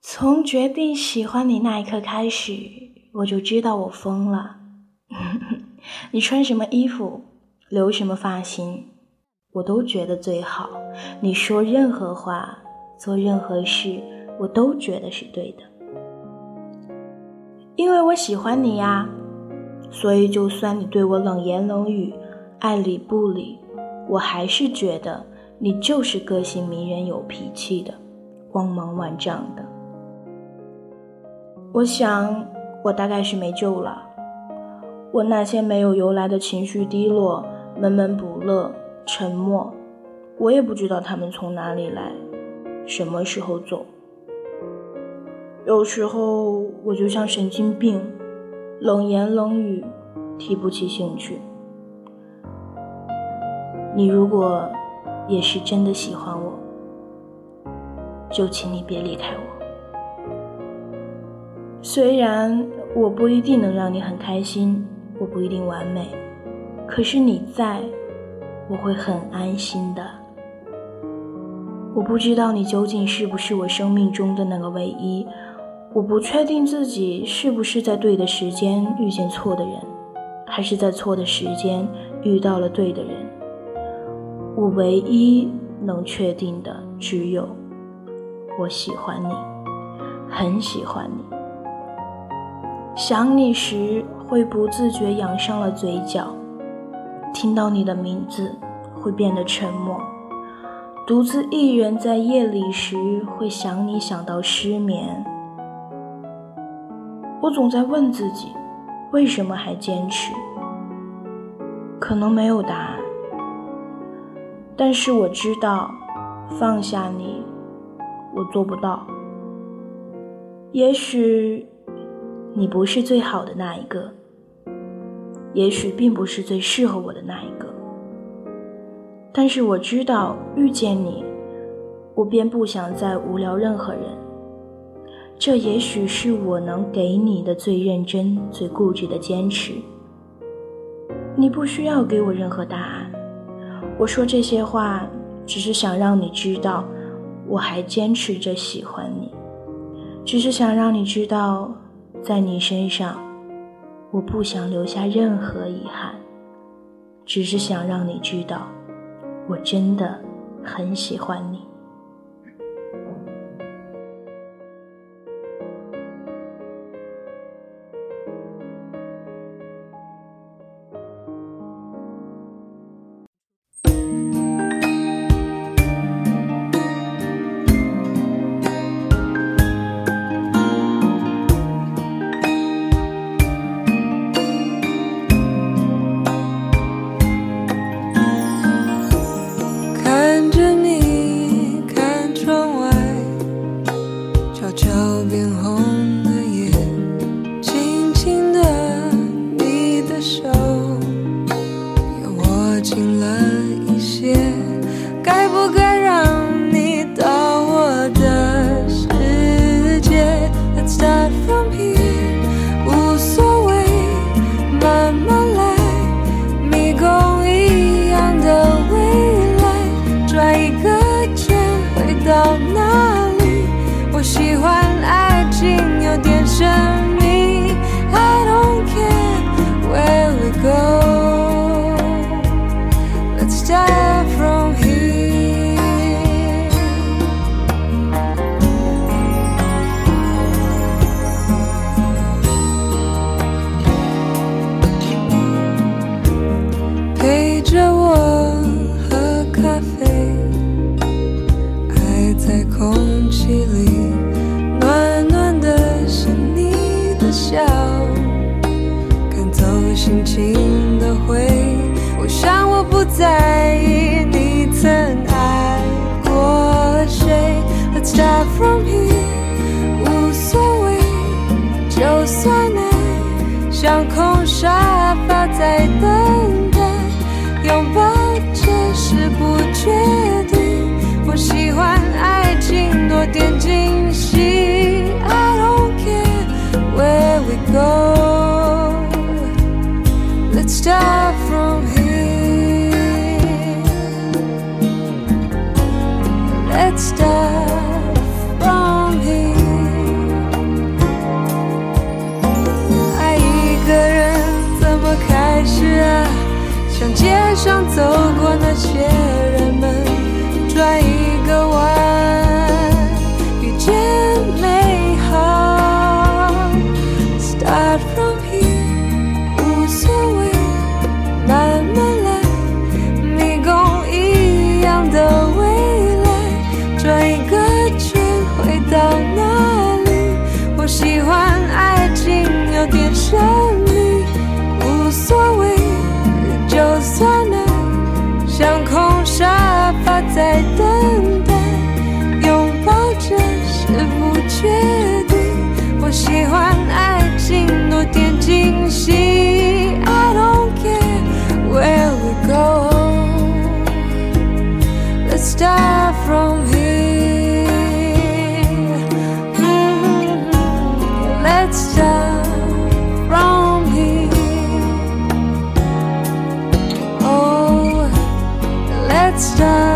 从决定喜欢你那一刻开始，我就知道我疯了。你穿什么衣服，留什么发型，我都觉得最好。你说任何话，做任何事，我都觉得是对的。因为我喜欢你呀，所以就算你对我冷言冷语，爱理不理，我还是觉得你就是个性迷人、有脾气的，光芒万丈的。我想，我大概是没救了。我那些没有由来的情绪低落、闷闷不乐、沉默，我也不知道他们从哪里来，什么时候走。有时候我就像神经病，冷言冷语，提不起兴趣。你如果也是真的喜欢我，就请你别离开我。虽然我不一定能让你很开心。我不一定完美，可是你在，我会很安心的。我不知道你究竟是不是我生命中的那个唯一，我不确定自己是不是在对的时间遇见错的人，还是在错的时间遇到了对的人。我唯一能确定的只有，我喜欢你，很喜欢你。想你时。会不自觉扬上了嘴角，听到你的名字会变得沉默，独自一人在夜里时会想你想到失眠。我总在问自己，为什么还坚持？可能没有答案，但是我知道，放下你，我做不到。也许，你不是最好的那一个。也许并不是最适合我的那一个，但是我知道遇见你，我便不想再无聊任何人。这也许是我能给你的最认真、最固执的坚持。你不需要给我任何答案，我说这些话只是想让你知道，我还坚持着喜欢你，只是想让你知道，在你身上。我不想留下任何遗憾，只是想让你知道，我真的很喜欢你。Joe. 笑赶走心情的灰我想我不在意你曾爱过谁 let's start from here Far from here，无所谓，慢慢来，迷宫一样的未来，转一个圈回到哪里？我喜欢爱情有点神秘，无所谓，就算难，像空沙发在等。From here. Mhm. Let's start from here. Oh, let's start